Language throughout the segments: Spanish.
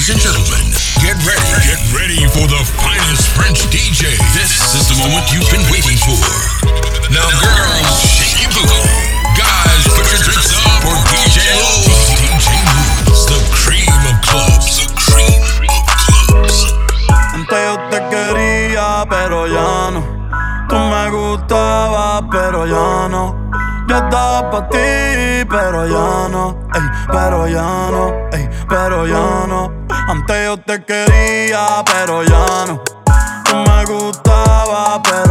Ladies and gentlemen, get ready. Get ready for the finest French DJ. This is the moment you've been waiting for. Now, girls, shake your booty. Guys, put your drinks up for DJ Low. DJ Moves, the cream of clubs. The cream of clubs. Antes yo te quería, pero ya no. Tú me gustabas, pero ya no. Yo estaba para ti, pero ya no. Ey, pero ya no. Ey, pero ya no. Antes yo te quería, pero ya no. Tú me gustabas, pero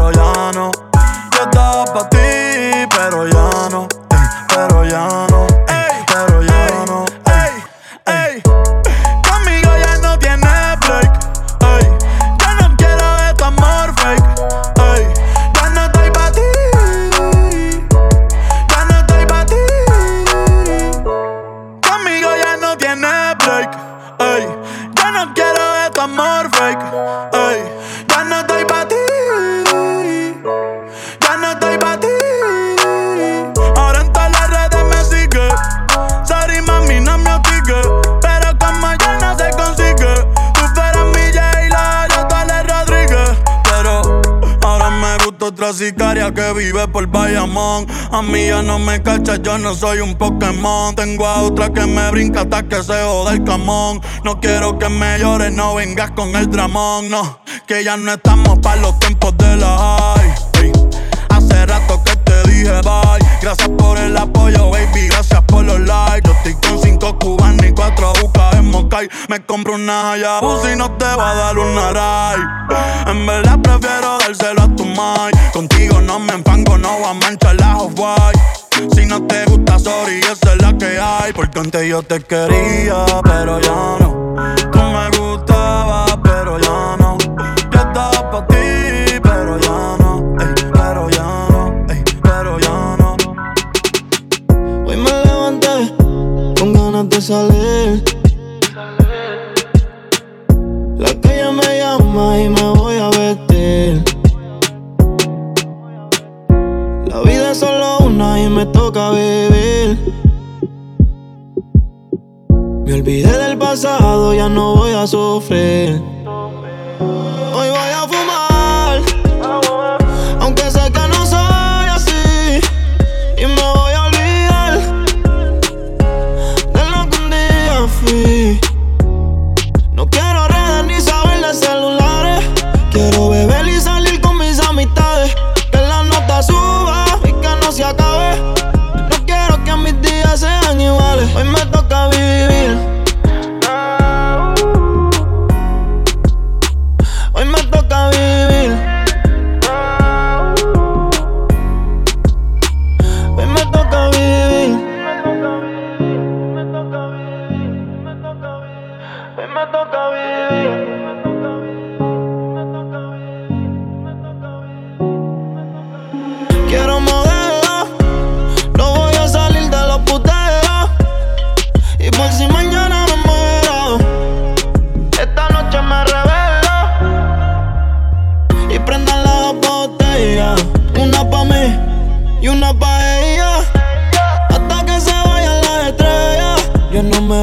que vive por Bayamón. A mí ya no me cacha, yo no soy un Pokémon. Tengo a otra que me brinca hasta que se joda el camón. No quiero que me llores, no vengas con el dramón. No, que ya no estamos para los tiempos de la Gracias por el apoyo, baby. Gracias por los likes. Yo estoy con cinco cubanos y cuatro bucas en Mocay. Me compro una Hayabusa y no te va a dar una ray. En verdad prefiero dárselo a tu mai. Contigo no me enfango, no voy a manchar la off-white. Si no te gusta, sorry, esa es la que hay. Porque antes yo te quería, pero ya no. Tú me gustabas, pero ya no. Salir. La calle me llama y me voy a vestir. La vida es solo una y me toca vivir. Me olvidé del pasado, ya no voy a sufrir. Hoy voy a fumar, no me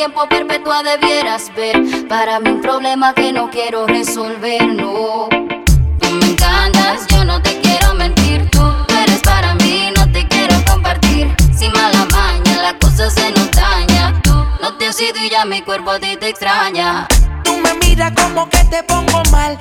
tiempo perpetua debieras ver. Para mí un problema que no quiero resolver, no. Tú me encantas, yo no te quiero mentir. Tú eres para mí, no te quiero compartir. Si mala maña, la cosa se nos daña. Tú no te has ido y ya mi cuerpo a ti te extraña. Tú me miras como que te pongo mal.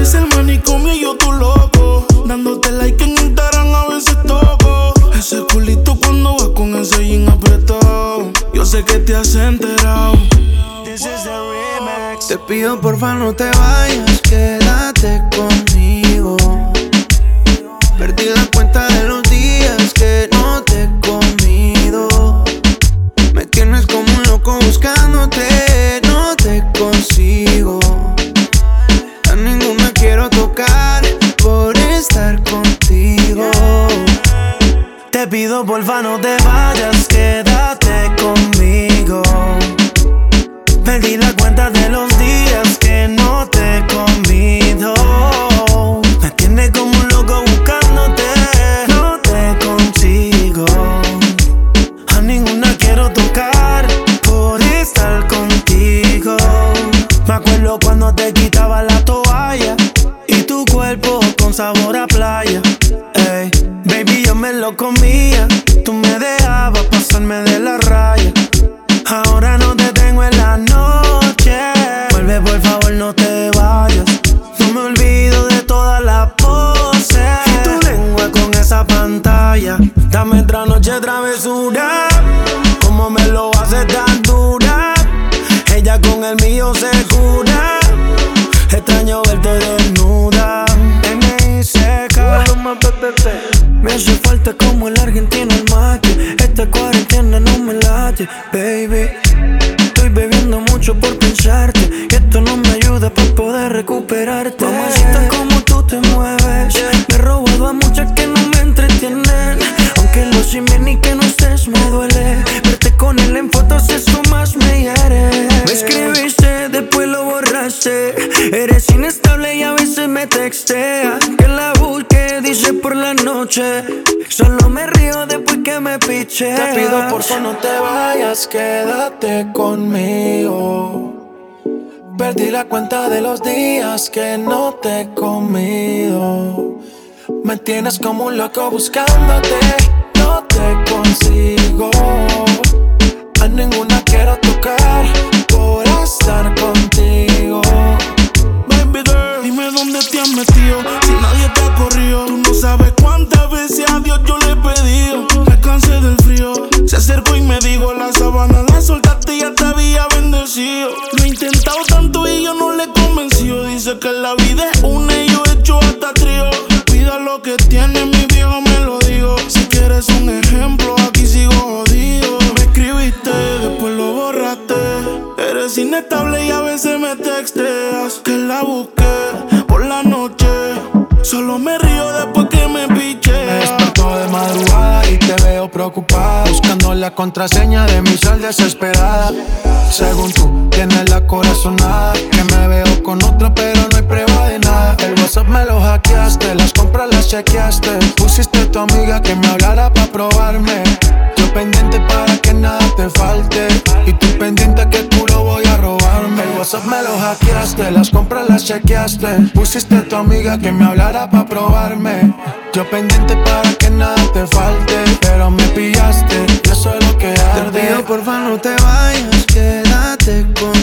Eres el manicomio y yo loco. Dándote like en Instagram a veces toco. Ese culito cuando vas con ese jean apretado. Yo sé que te has enterado. Te pido porfa no te vayas, quédate me duele. Verte con él en fotos, eso más me hiere. Me escribiste, después lo borraste. Eres inestable y a veces me textea. Que la busque, dice por la noche. Solo me río después que me piche. Te pido por favor no te vayas, quédate conmigo. Perdí la cuenta de los días que no te he comido. Me tienes como un loco buscándote, consigo. A ninguna quiero tocar por estar contigo. Baby girl, dime dónde te has metido. Si nadie te ha corrido, tú no sabes cuántas veces a Dios yo le he pedido. Me cansé del frío. Se acercó y me dijo: La sabana la soltaste y ya te había bendecido. Lo he intentado tanto y yo no le he convencido. Dice que la vida es una y yo he hecho hasta trío. Cuida lo que tiene, mi Quieres un ejemplo, aquí sigo jodido. Me escribiste, después lo borraste. Eres inestable y a veces me texteas. Que la busqué por la noche. Solo me río después Buscando la contraseña de mi sal desesperada. Según tú, tienes la corazonada Que me veo con otra pero no hay prueba de nada. El WhatsApp me lo hackeaste, las compras las chequeaste. Pusiste tu amiga que me hablara pa' probarme Yo pendiente para que nada te falte. Y tú pendiente que puro voy a robarme. El WhatsApp me lo hackeaste, las compras las chequeaste. Pusiste tu amiga que me hablara pa' probarme. Yo pendiente para que nada te falte Pero me pillaste, y eso es lo que Te arde pido porfa no te vayas, quédate conmigo.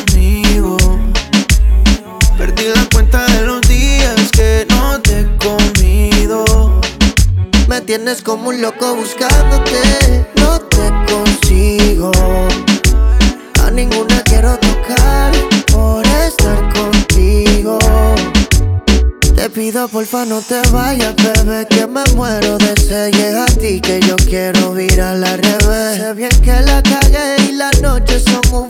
Tienes como un loco buscándote. No te consigo. A ninguna quiero tocar por estar contigo. Te pido porfa no te vayas, bebé, que me muero de sed. Llega a ti que yo quiero ir a la revés. Sé bien que la calle y las noches son un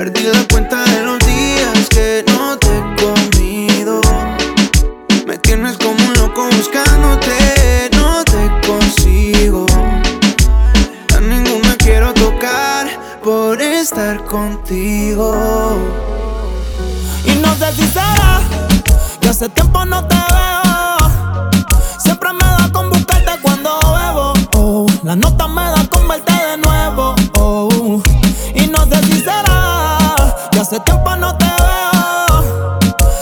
Perdí la cuenta de los días que no te he comido. Me tienes como un loco buscándote, no te consigo. A ninguna quiero tocar por estar contigo. Y no sé si que hace tiempo no te veo. Siempre me da con buscarte cuando bebo. Oh, la nota me da con verte de nuevo. Hace tiempo no te veo.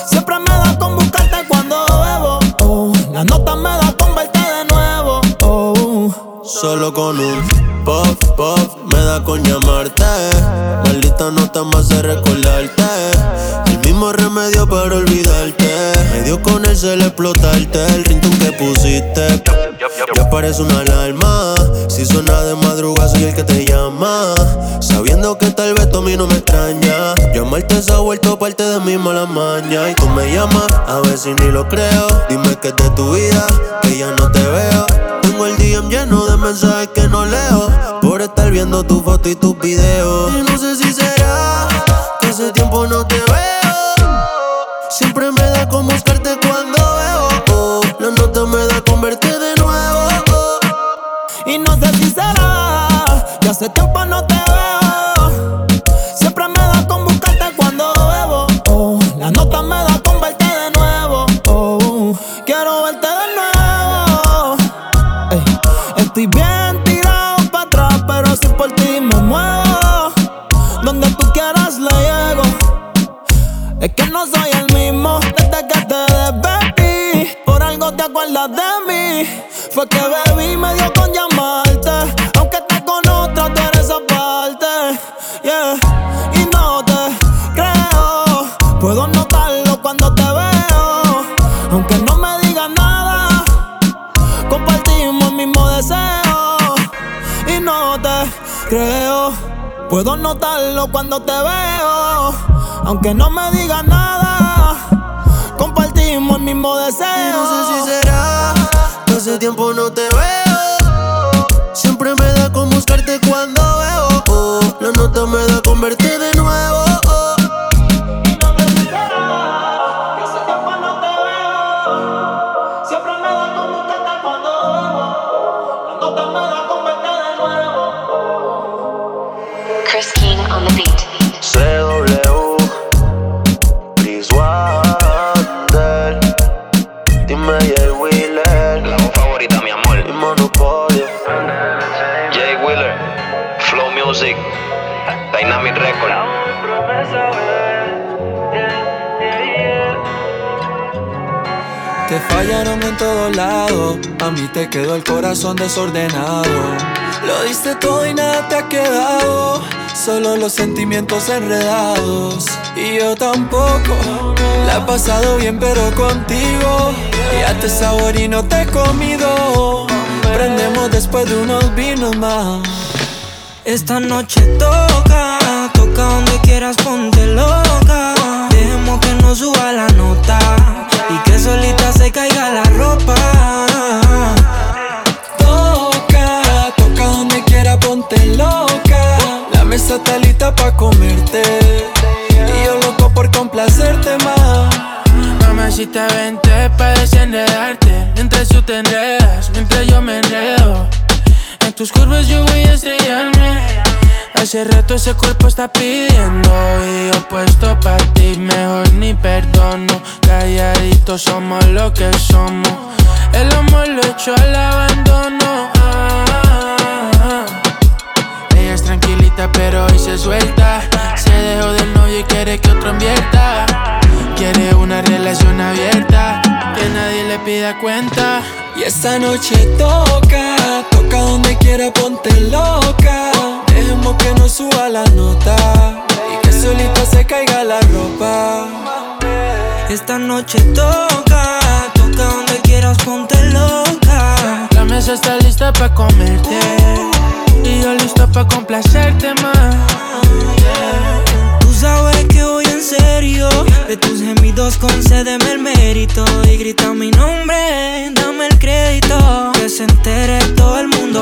Siempre me da con buscarte cuando bebo. Oh, la nota me da con verte de nuevo. Oh. Solo con un puff, puff, me da con llamarte. Maldita nota más de recordarte. El mismo remedio para olvidarte. Me dio con el cel explotarte. El ringtone que pusiste. Ya parece una alarma. Si suena de madrugada, soy el que te llama. Sabiendo que tal vez tú a mí no me extraña. Llamarte se ha vuelto parte de mi mala maña. Y tú me llamas, a ver si ni lo creo. Dime que es de tu vida, que ya no te veo. Tengo el DM lleno de mensajes que no leo Por estar viendo tu foto y tus videos Y no sé si será que hace tiempo no te veo Siempre me da con buscarte cuando veo oh, La nota me da con verte de. No sé si será que hace tiempo no te veo. Siempre me da con buscarte cuando bebo. Oh, la nota me da con verte de nuevo. Oh, quiero verte de nuevo. Estoy bien tirado para atrás, pero si por ti me muevo. Donde tú quieras le llego. Es que no soy el mismo desde que te desvestí. Por algo te acuerdas de mí. Fue que bebí me dio con llamarte. Puedo notarlo cuando te veo. Aunque no me digas nada. Compartimos el mismo deseo. No sé si será que hace tiempo no te veo Siempre me da con buscarte cuando veo oh, La nota me da con verte de nuevo te quedó el corazón desordenado. Lo diste todo y nada te ha quedado, solo los sentimientos enredados. Y yo tampoco, la he pasado bien pero contigo, ya te sabor y no te he comido. Prendemos después de unos vinos más. Esta noche toca, toca donde quieras, ponte loca. Dejemos que no suba la nota y que solita se caiga la ropa. Toca, toca donde quiera, ponte loca. La mesa está lista pa' comerte. Y yo loco por complacerte más. Mamacita, vente pa' desenredarte Mientras tú te enredas, mientras yo me enredo En tus curvas yo voy a estrellarme Hace rato ese cuerpo está pidiendo Y yo puesto pa' ti, mejor ni perdono Calladitos somos lo que somos El amor lo derecho al abandono. Ah, Ella es tranquilita, pero hoy se suelta. Se dejó del novio y quiere que otro invierta. Quiere una relación abierta, que nadie le pida cuenta. Y esta noche toca, toca donde quiera, ponte loca. Dejemos que no suba la nota y que solita se caiga la ropa. Esta noche toca, toca donde quieras, ponte loca. La mesa está lista pa' comerte y yo listo pa' complacerte más. Tú sabes que voy en serio. De tus gemidos concédeme el mérito y grita mi nombre,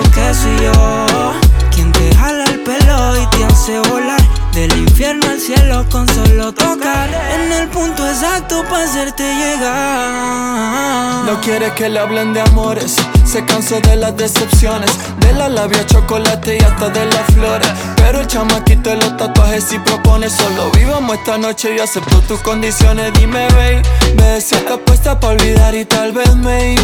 que soy yo. Quien te jala el pelo y te hace volar del infierno al cielo con solo tocar. En el punto exacto para hacerte llegar. No quiere que le hablen de amores. Se cansó de las decepciones, de la labia chocolate y hasta de las flores. Pero el chamaquito de los tatuajes sí propone. Solo vivamos esta noche y acepto tus condiciones. Dime, baby, si estás puesta para olvidar y tal vez me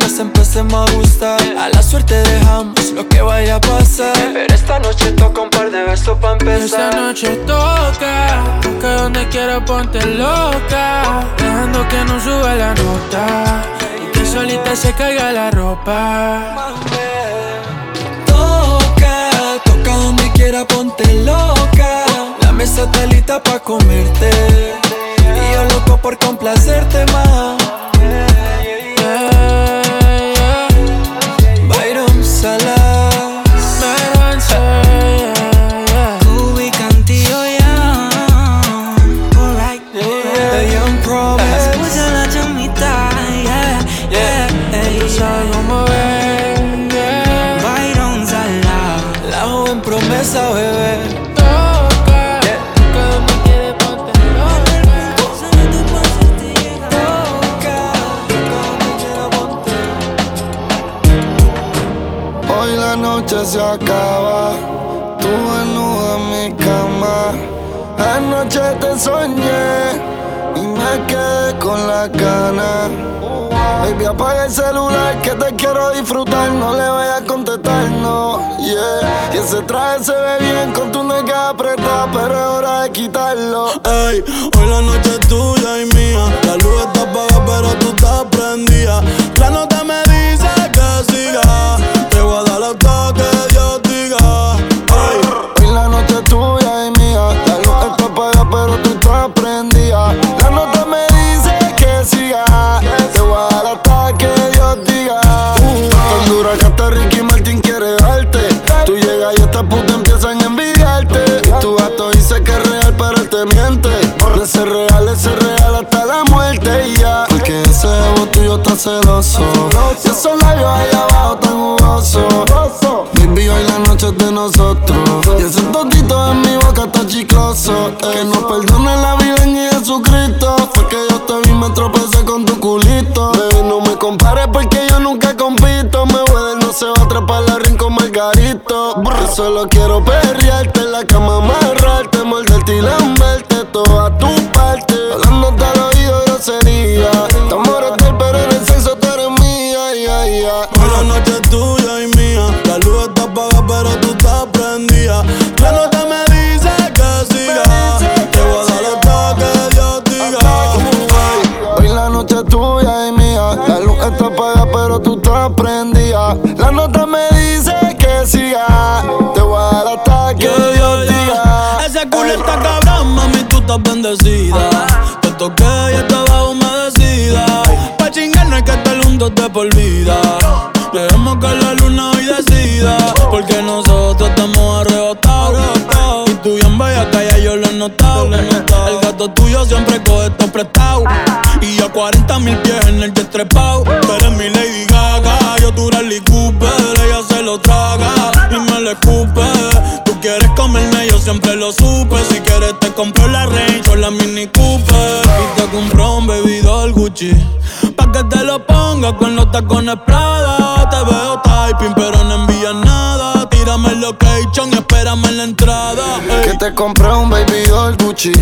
nos empecemos a gustar. A la suerte dejamos lo que vaya a pasar. Pero esta noche toca un par de besos para empezar. Noche toca, toca donde quiera ponte loca, dejando que no suba la nota y que solita se caiga la ropa. Toca, toca donde quiera, ponte loca. La mesa está lista pa' comerte. Y yo loco por complacerte más. Byron Salas. Acaba, tú desnuda en mi cama. Anoche te soñé y me quedé con la gana. Baby, apaga el celular que te quiero disfrutar. No le vayas a contestar, no. Yeah. Y ese traje se ve bien con tu nega apretada, pero es hora de quitarlo. Ey, hoy la noche es tuya y mía. La luz está apagada, pero tú estás prendida. La nota me dice que siga. Te voy a dar hasta que ser real, es ser real hasta la muerte y ya. Porque ese ego tuyo está celoso. Y esos labios ahí abajo tan jugosos. Baby, hoy la noche es de nosotros. Y ese totito en mi boca está chicloso. Que nos perdone la vida en Jesucristo. Fue que yo te vi, me tropecé con tu culito. Baby, no me compares porque yo nunca compito. Me voy no se va a atrapar la ring con Margarito. Yo solo quiero perrearte en la cama, amarrarte, morderte y lamberte grosería. Te amores del pero en el sexo tú eres mía. Ya. hoy la noche es tuya y mía. La luz está apagada, pero tú estás prendida. La nota me dice que siga. Te voy a dar hasta que Dios diga. Hoy la noche es tuya y mía. La luz está apagada, pero tú estás prendida. La nota me dice que siga. Te voy a dar hasta que Dios diga. Ese culo está cabrón, mami, tú estás bendecida. Te toqué y estaba Prada. Te veo typing, pero no envías nada. Tírame el location y espérame en la entrada. ey. Que te compré un baby doll Gucci.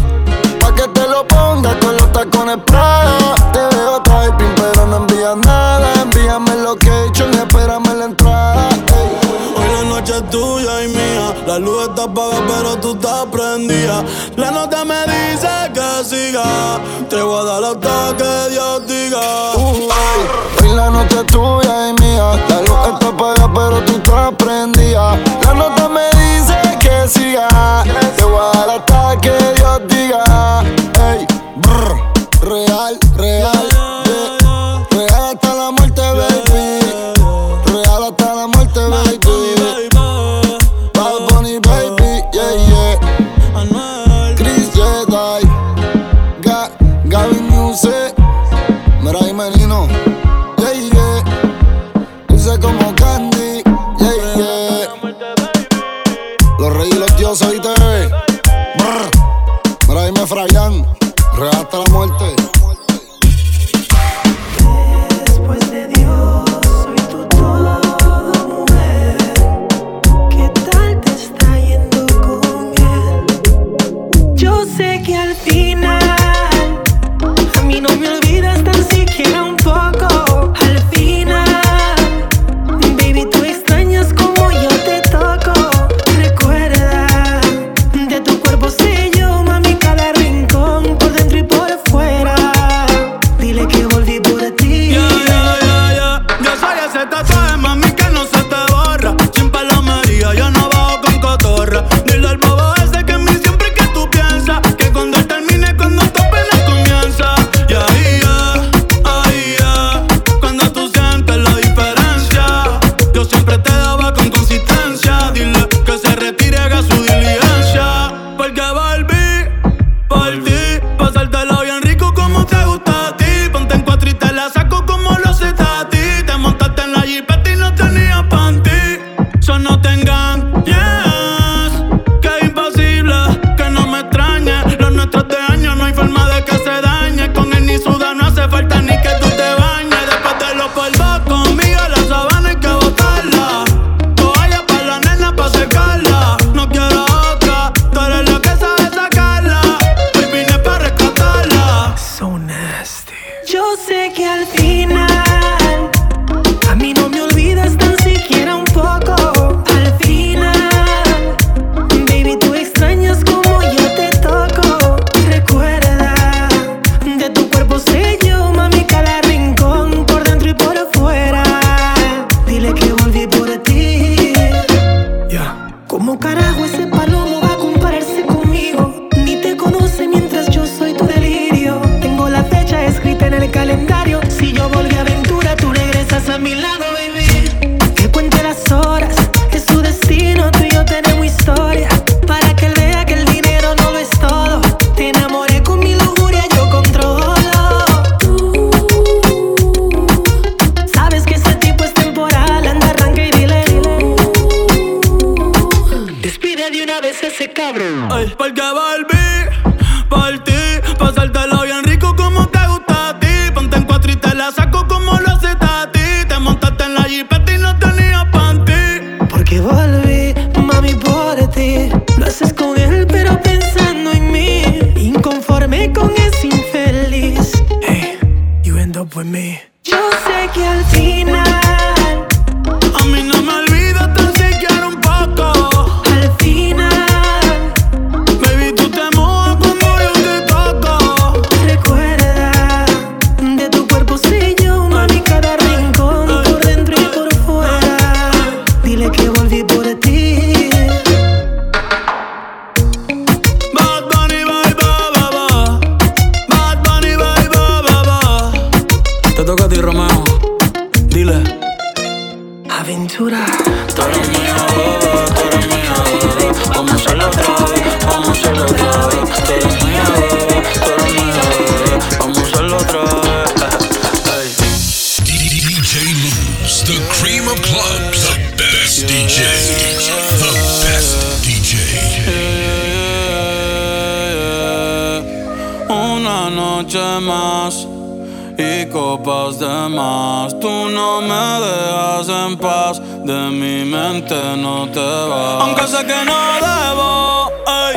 de mi mente no te vas. Aunque sé que no debo ey,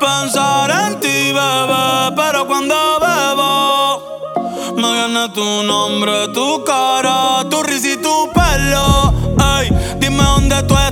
pensar en ti, bebé, pero cuando bebo me viene tu nombre, tu cara, tu risa y tu pelo. Ey, dime dónde tú estás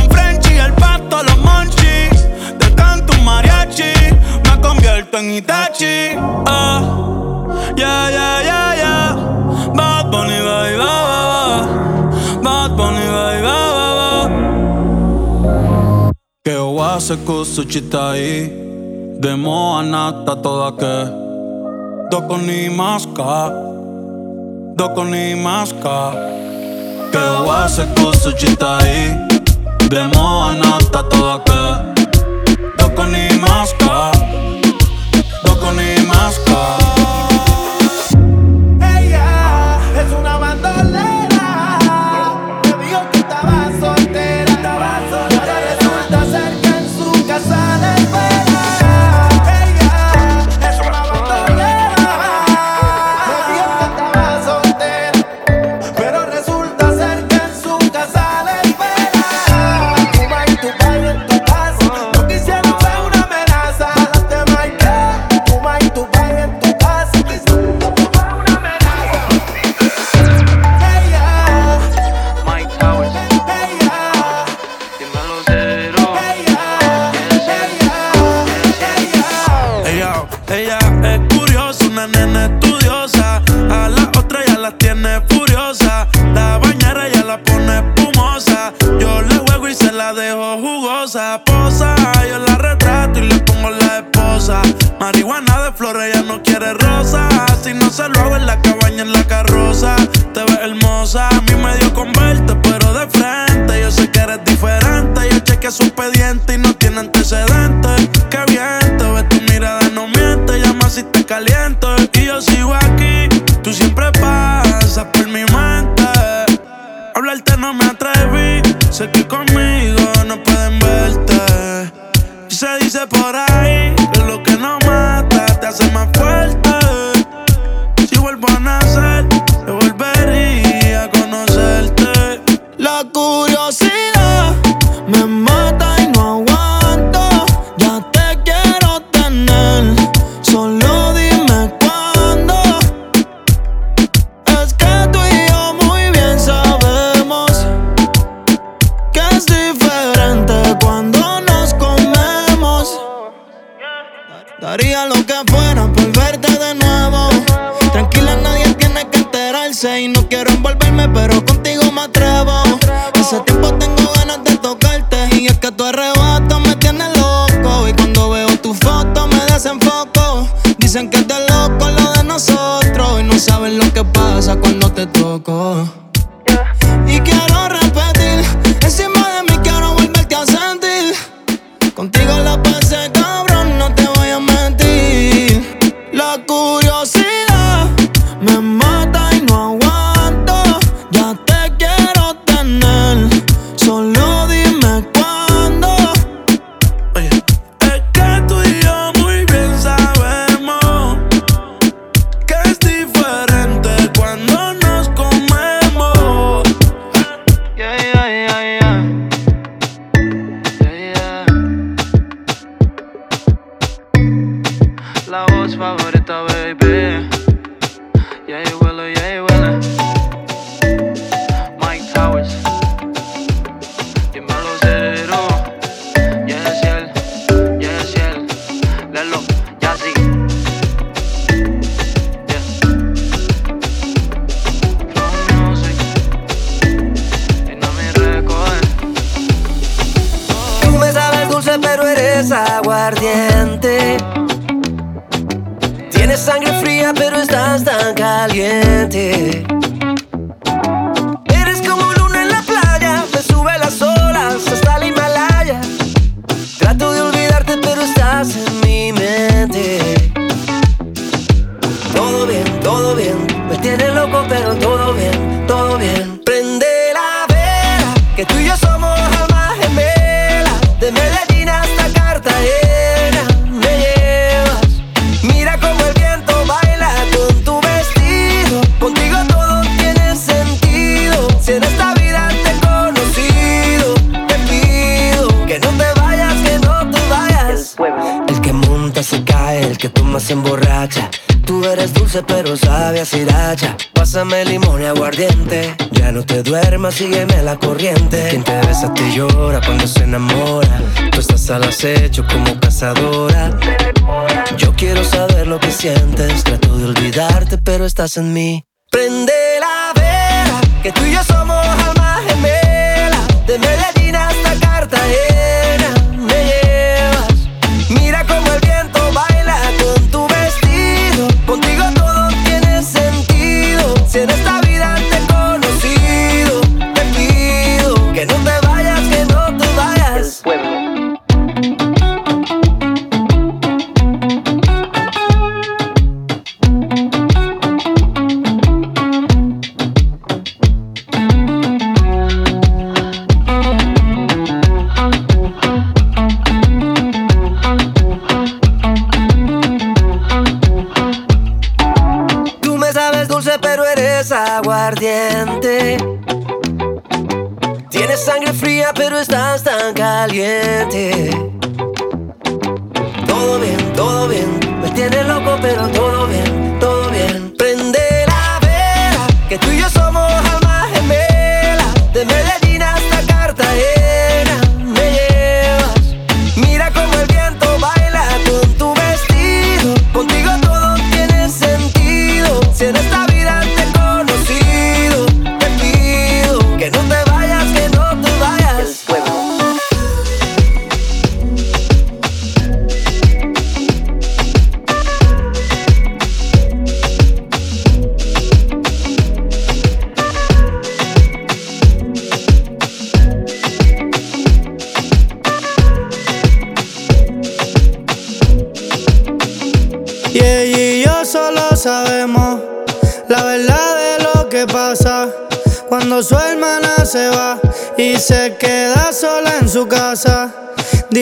Convierto en Itachi. Ah, Yeah, yeah, yeah, yeah. Bad Bunny, bye, bye, bye. Bad Bunny, bye, bye, bye. Que wase kusuchita hii Demo anata toda ke Doko ni maska Doko ni maska Que wase kusuchita hii Demo anata toda ke Doko ni maska ni Si no se lo hago en la cabaña, en la carroza. Te ves hermosa, a mí me dio con verte, pero de frente. Yo sé que eres diferente. Yo chequeé su expediente y no tiene antecedentes. Qué bien, te ves tu mirada, no miente. Llama si te caliento. Y yo sigo aquí, tú siempre pasas por mi mente. Hablarte no me atreví, sé que conmigo sígueme la corriente. Quien te besa te llora cuando se enamora. Tú estás al acecho como cazadora. Yo quiero saber lo que sientes. Trato de olvidarte, pero estás en mí.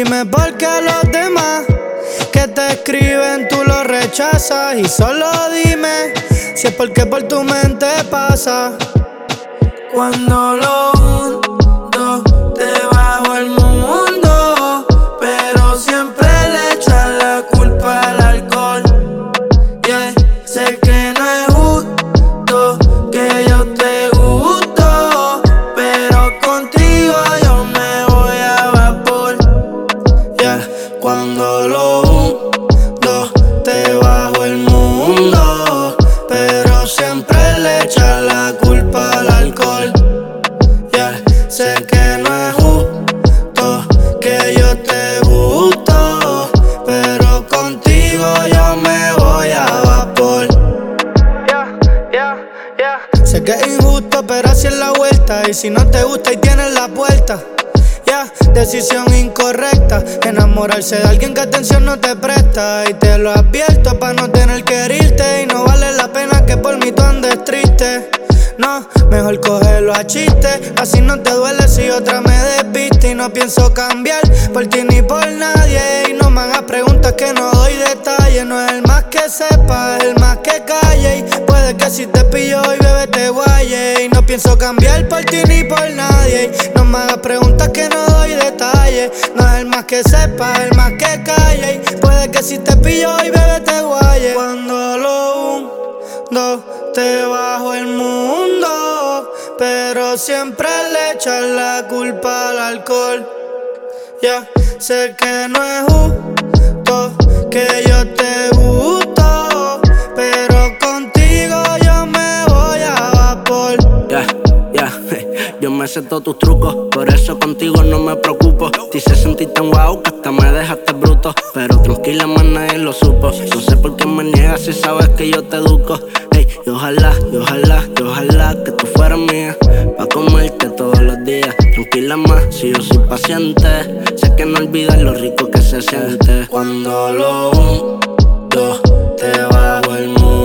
Dime por qué los demás que te escriben tú los rechazas y solo dime si es porque por tu mente pasa. Cuando lo decisión incorrecta. Enamorarse de alguien que atención no te presta. Y te lo advierto para no tener que herirte. Y no vale la pena que por mí tú andes triste. No, mejor cogerlo a chiste. Así no te duele si otra me despiste. Y no pienso cambiar por ti ni por nadie. Y no me hagas preguntas que no doy detalles. No es el más que sepa, es el más que calle. Y puede que si te pillo y bebé te guaye. Pienso cambiar por ti ni por nadie. No me hagas preguntas que no doy detalles. No es el más que sepa, el más que calle. Puede que si te pillo y bebé te guaye. Cuando lo hundo, te bajo el mundo. Pero siempre le echan la culpa al alcohol. Ya sé que no es justo que yo te gusto, pero sé todos tus trucos. Por eso contigo no me preocupo. Te hice sentir tan guau que hasta me dejaste bruto. Pero tranquila, más nadie lo supo. No sé por qué me niegas si sabes que yo te educo. ey y ojalá, y ojalá, y ojalá que tú fueras mía. Pa' comerte todos los días. Tranquila, más si yo soy paciente. Sé que no olvidas lo rico que se siente. Cuando lo hundo, te bajo el mundo.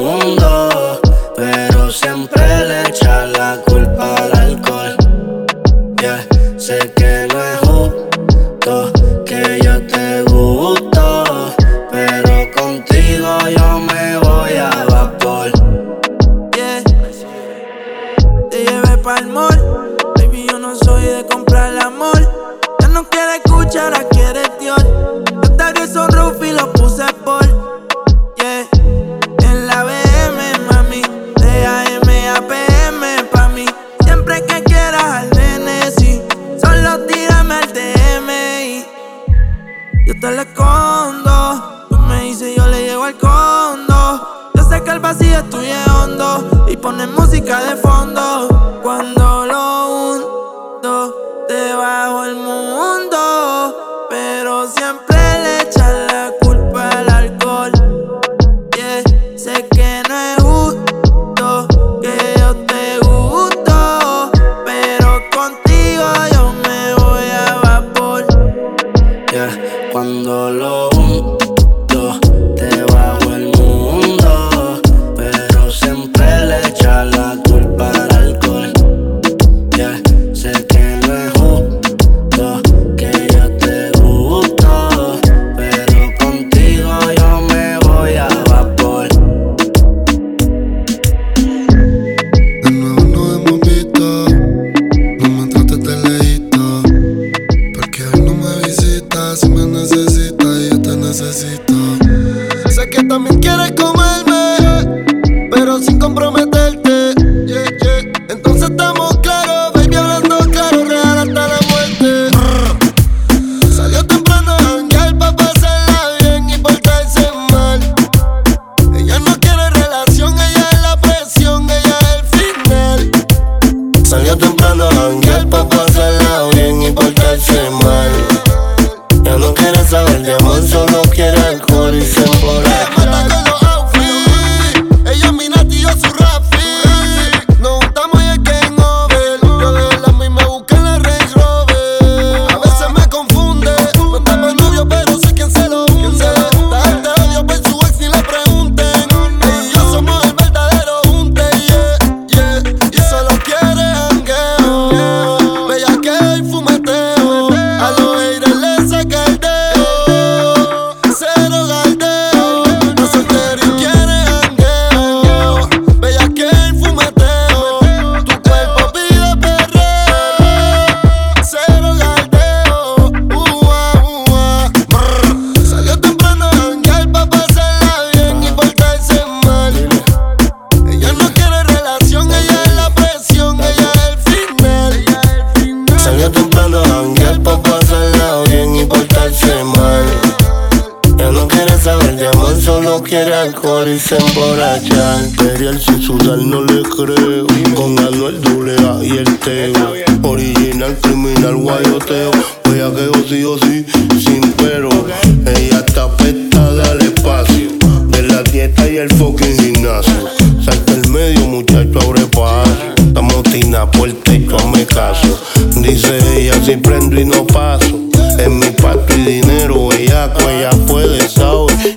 quise emborrachar. Imperial sin sudar no le creo. Con Anuel Dulea y el Teo. Original, criminal, guayoteo. Voy a que o sí o sí, sin pero. Ella está apestada al espacio. De la dieta y el fucking gimnasio. Salta el medio, muchacho, abre paso. Estamos tina por el techo, hazme caso. Dice ella, si prendo y no paso. En mi pato y dinero, ella, ella puede, sabe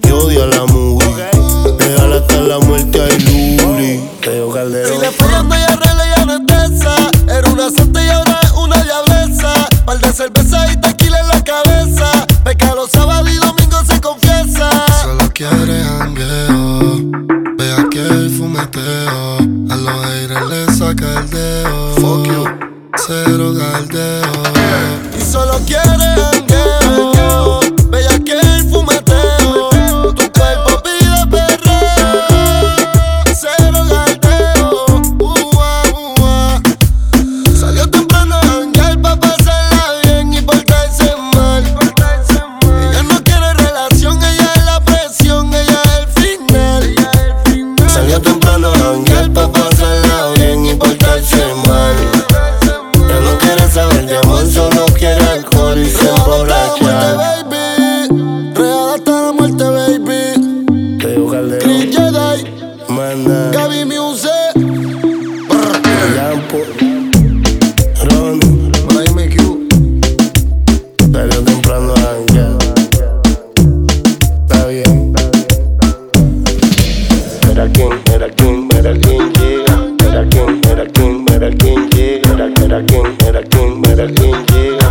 Medellín, yeah.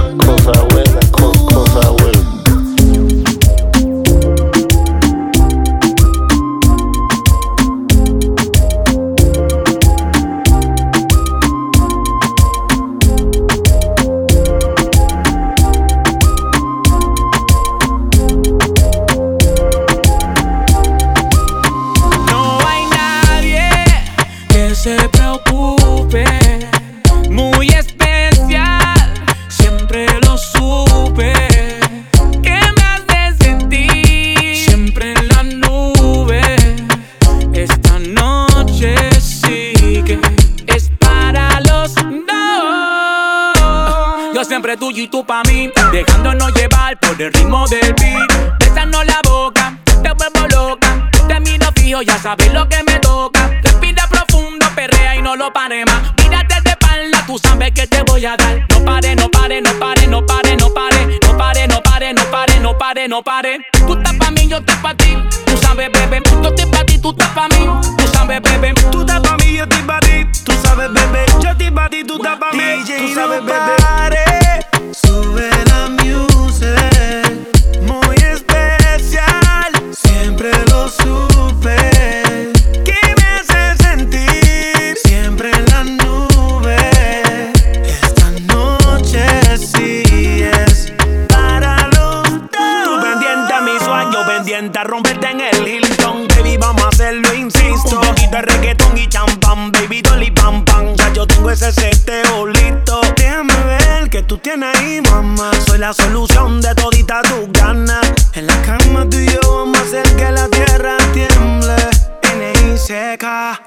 no pare. Tú estás pa' mí, yo estoy pa' ti. Tú sabes, bebé, yo estoy pa' ti, tú estás pa' mí. Tú sabes, bebé, tú estás pa' mí, yo estoy pa' ti. Tú sabes, bebé, yo estoy pa' ti, tú estás pa' mí. Tú sabes, bebé. romperte en el Hilton. Baby, vamos a hacerlo, insisto. Un poquito de reggaetón y champán, baby, dolly pam pam. Ya yo tengo ese seteo listo. Déjame ver que tú tienes ahí, mamá. Soy la solución de todita tus ganas. En la cama tú y yo vamos a hacer que la tierra tiemble. NICK.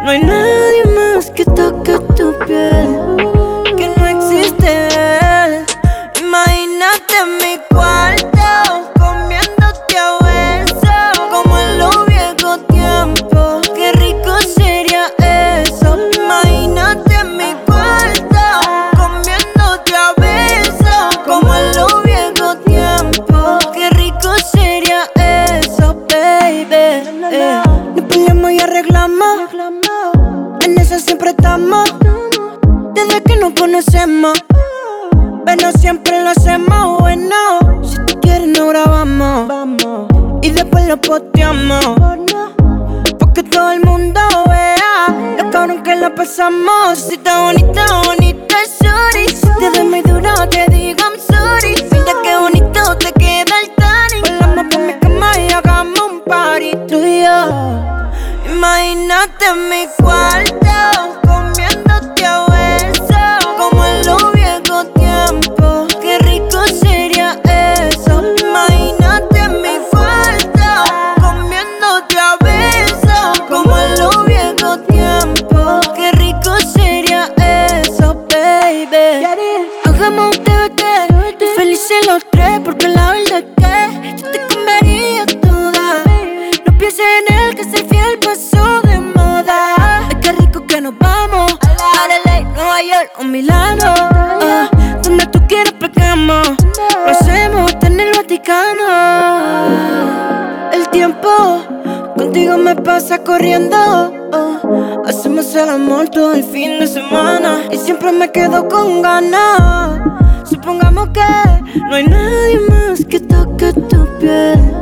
No hay nada pasamos. Si está bonita, bonita, sorry. Te doy muy duro, te digo I'm sorry. Mira qué bonito te queda el tanning. Volamos por mi cama y hagamos un party tú y yo. Imagínate mi cuarto. corriendo. Oh. Hacemos el amor todo el fin de semana. Y siempre me quedo con ganas. Supongamos que no hay nadie más que toque tu piel.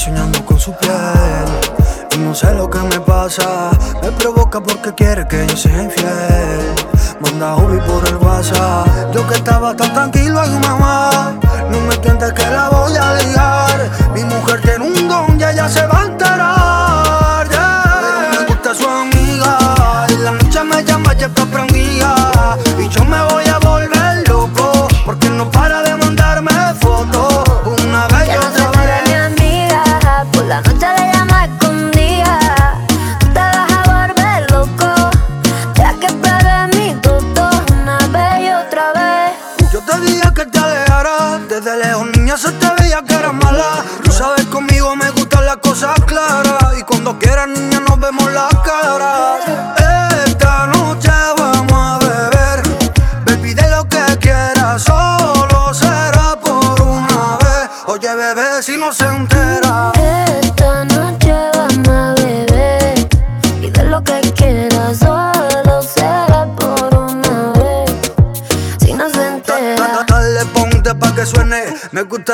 soñando con su piel. Y no sé lo que me pasa, me provoca porque quiere que yo sea infiel.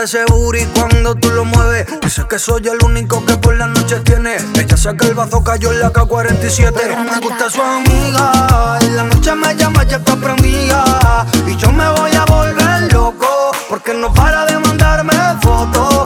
ese booty cuando tú lo mueves. Dices que soy el único que por las noches tiene. Ella saca el bazo, cayó en la K47. Me gusta su amiga. En la noche me llama, ya está prendida. Y yo me voy a volver loco. Porque no para de mandarme fotos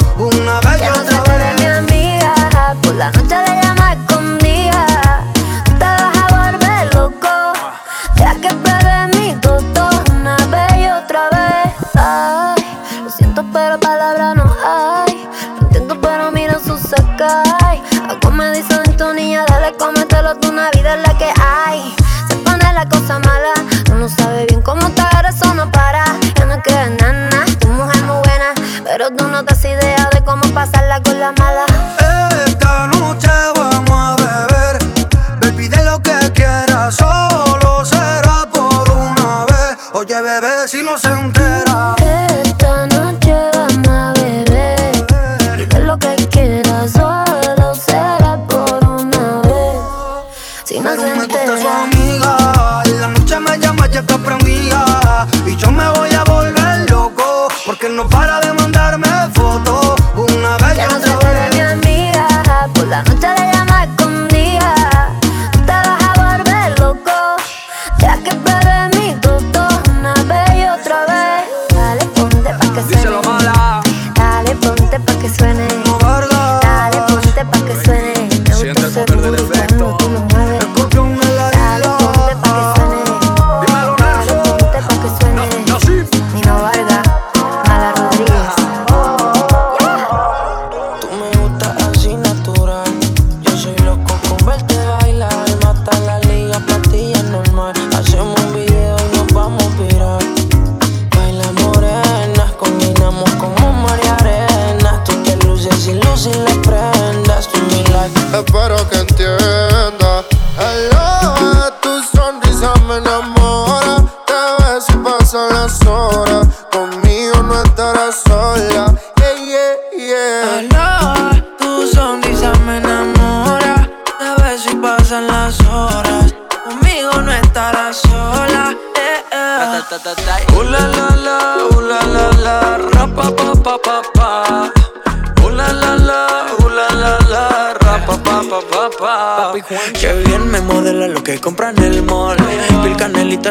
bebé si no se entera.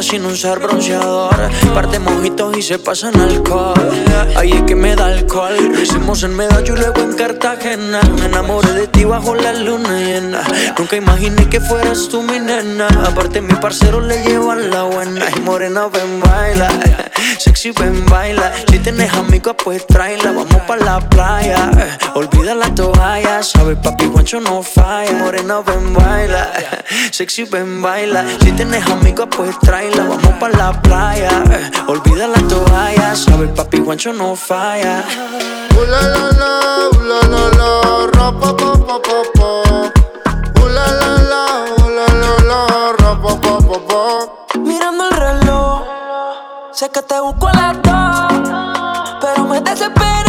sin usar bronceador. Par de mojitos y se pasan alcohol. Ay, es que en Medallo y luego en Cartagena. Me enamoré de ti bajo la luna llena. Nunca imaginé que fueras tú mi nena. Aparte, mi parcero le llevan la buena. Y morena, ven, baila. Sexy, ven, baila. Si tienes amigos, pues tráela. Vamos pa' la playa. Olvida la toalla. Sabe, papi, guancho no falla. Morena, ven, baila. Sexy, ven, baila. Si tienes amigos, pues tráela. Vamos pa' la playa. Olvida la toalla. Sabe, papi, guancho no falla. U la la la, u la la la, rapa pa pa pa. U la la rapa pa pa pa. Mirando el reloj, sé que te busco a la toa, pero me desespero.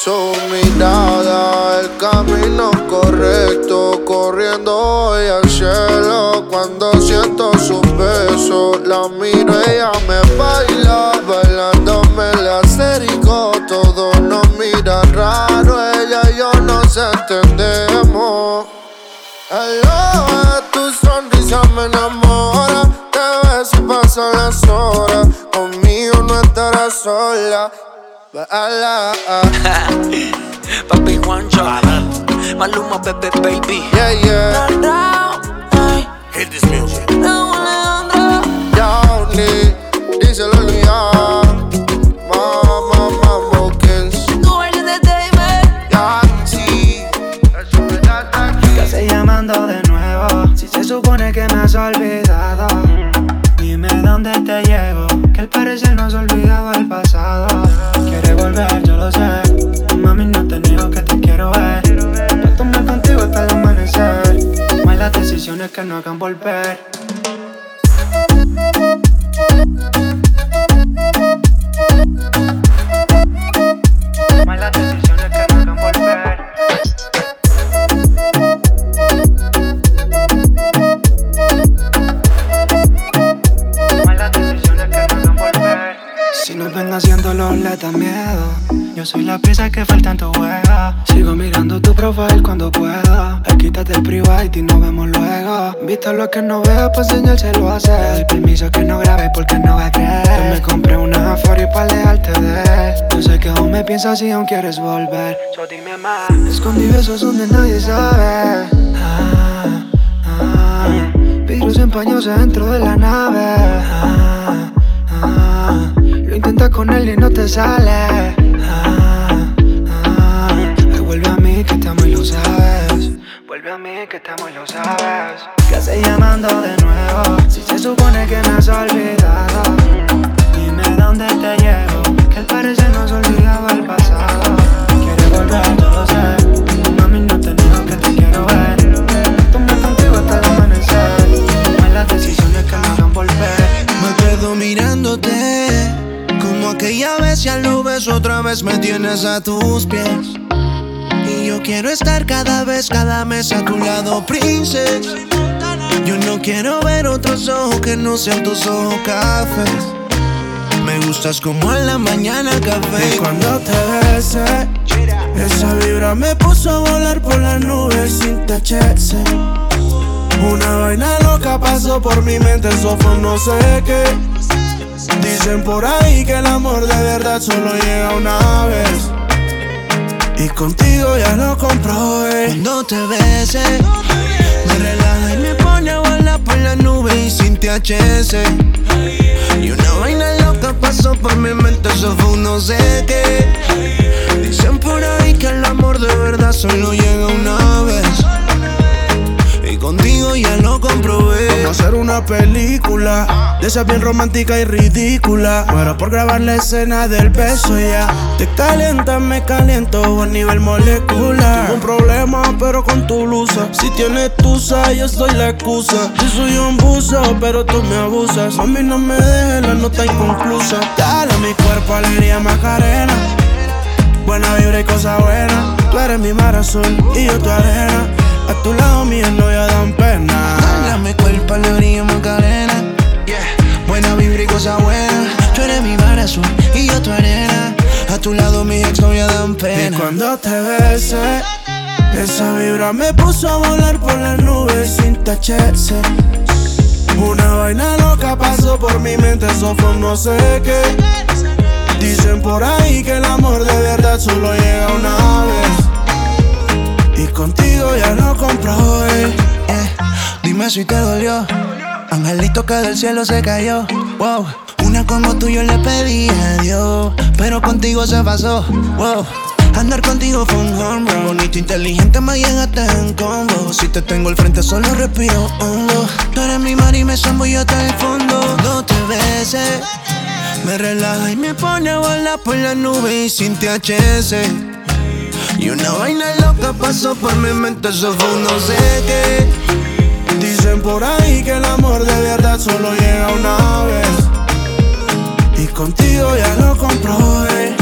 Su mirada, el camino correcto, corriendo hoy al cielo. Cuando siento sus besos, la miro, ella me baila, bailándome el acerico. Todos nos miran raro, ella y yo nos entendemos. Hello, tu sonrisa me enamora, te ves y pasan las horas. Conmigo no estarás sola. Baila. Papi Juancho, Maluma, Pepe, baby. Yeah, yeah. Hit this music. Johnny, díselo ya. Mama, Mambo Kings. Yancy. ¿Qué haces llamando de nuevo? Si se supone que me has olvidado. Dime dónde te llego. Que al parecer no has olvidado el pasado. Quieres volver, yo lo sé. Mami, no te niego que te quiero ver. Yo tomé contigo hasta el amanecer. No hay las decisiones que no hagan volver. Haciéndolo le da miedo. Yo soy la pieza que falta en tu juego Sigo mirando tu profile cuando puedo Ay, quítate el private y nos vemos luego. Visto lo que no veo, pues se lo hace. Le doy permiso que no grabe porque no va a creer. Yo me compré una for y para dejarte de él Yo sé que aún me piensas y aún quieres volver. So dime más. Escondí besos donde nadie sabe. Ah, ah, Virus dentro de la nave. Ah, ah, Lo intentas con él y no te sale. Ah, ah, Ay, Vuelve a mí que estamos y lo sabes Vuelve a mí que estamos y lo sabes ¿Qué haces llamando de nuevo? Si se supone que me has olvidado Dime dónde te llevo Que al parecer no has olvidado el pasado. Quieres volver, yo lo sé lo ves otra vez me tienes a tus pies Y yo quiero estar cada vez, cada mes a tu lado, princess Yo no quiero ver otros ojos que no sean tus ojos cafés Me gustas como en la mañana café Y cuando te besé, esa vibra me puso a volar por las nubes sin THC. Una vaina loca pasó por mi mente, eso no sé qué. Dicen por ahí que el amor de verdad solo llega una vez. Y contigo ya lo comprobé. Cuando te besé, me relaja y me pone a volar por las nubes y sin THC. Y una vaina loca pasó por mi mente, eso fue un no sé qué. Dicen por ahí que el amor de verdad solo llega una vez. Y contigo ya lo comprobé. Vamos a hacer una película de esa bien romántica y ridícula. Muero por grabar la escena del beso ya. Te calientas, me caliento a nivel molecular. Tengo un problema, pero con tu blusa. Si tienes tusa, yo soy la excusa. Yo soy un buzo, pero tú me abusas. Mami, no me dejes la nota inconclusa. Dale a mi cuerpo alegría, macarena. Buena vibra y cosa buena. Tú eres mi mar azul y yo tu arena. A tu lado mío no ya dan pena. Mi cuerpo alegría, macarena. Yeah. Buena vibra y cosa buena. Tú eres mi mar azul y yo tu arena. A tu lado mis ex no ya dan Y pena. cuando te besé, esa vibra me puso a volar por las nubes sin THC. Una vaina loca pasó por mi mente, eso fue no sé qué. Dicen por ahí que el amor de verdad solo llega una vez. Y contigo ya lo comprobé. Eh, Dime si te dolió. Angelito que del cielo se cayó. Wow. Una como tú yo le pedí a Dios. Pero contigo se pasó. Wow. Andar contigo fue un home run. Bonito, inteligente, me llegaste en combo. Si te tengo al frente, solo respiro hondo. Tú eres mi mar y me yo hasta el fondo. Dos te veces. Me relaja y me pone a volar por la nube y sin THS. Y una vaina loca pasó por mi mente, eso fue no sé qué. Dicen por ahí que el amor de verdad solo llega una vez. Y contigo ya lo comprobé.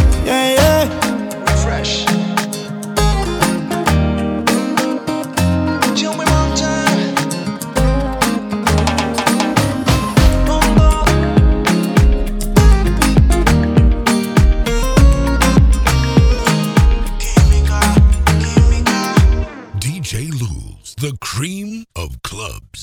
Dream of clubs.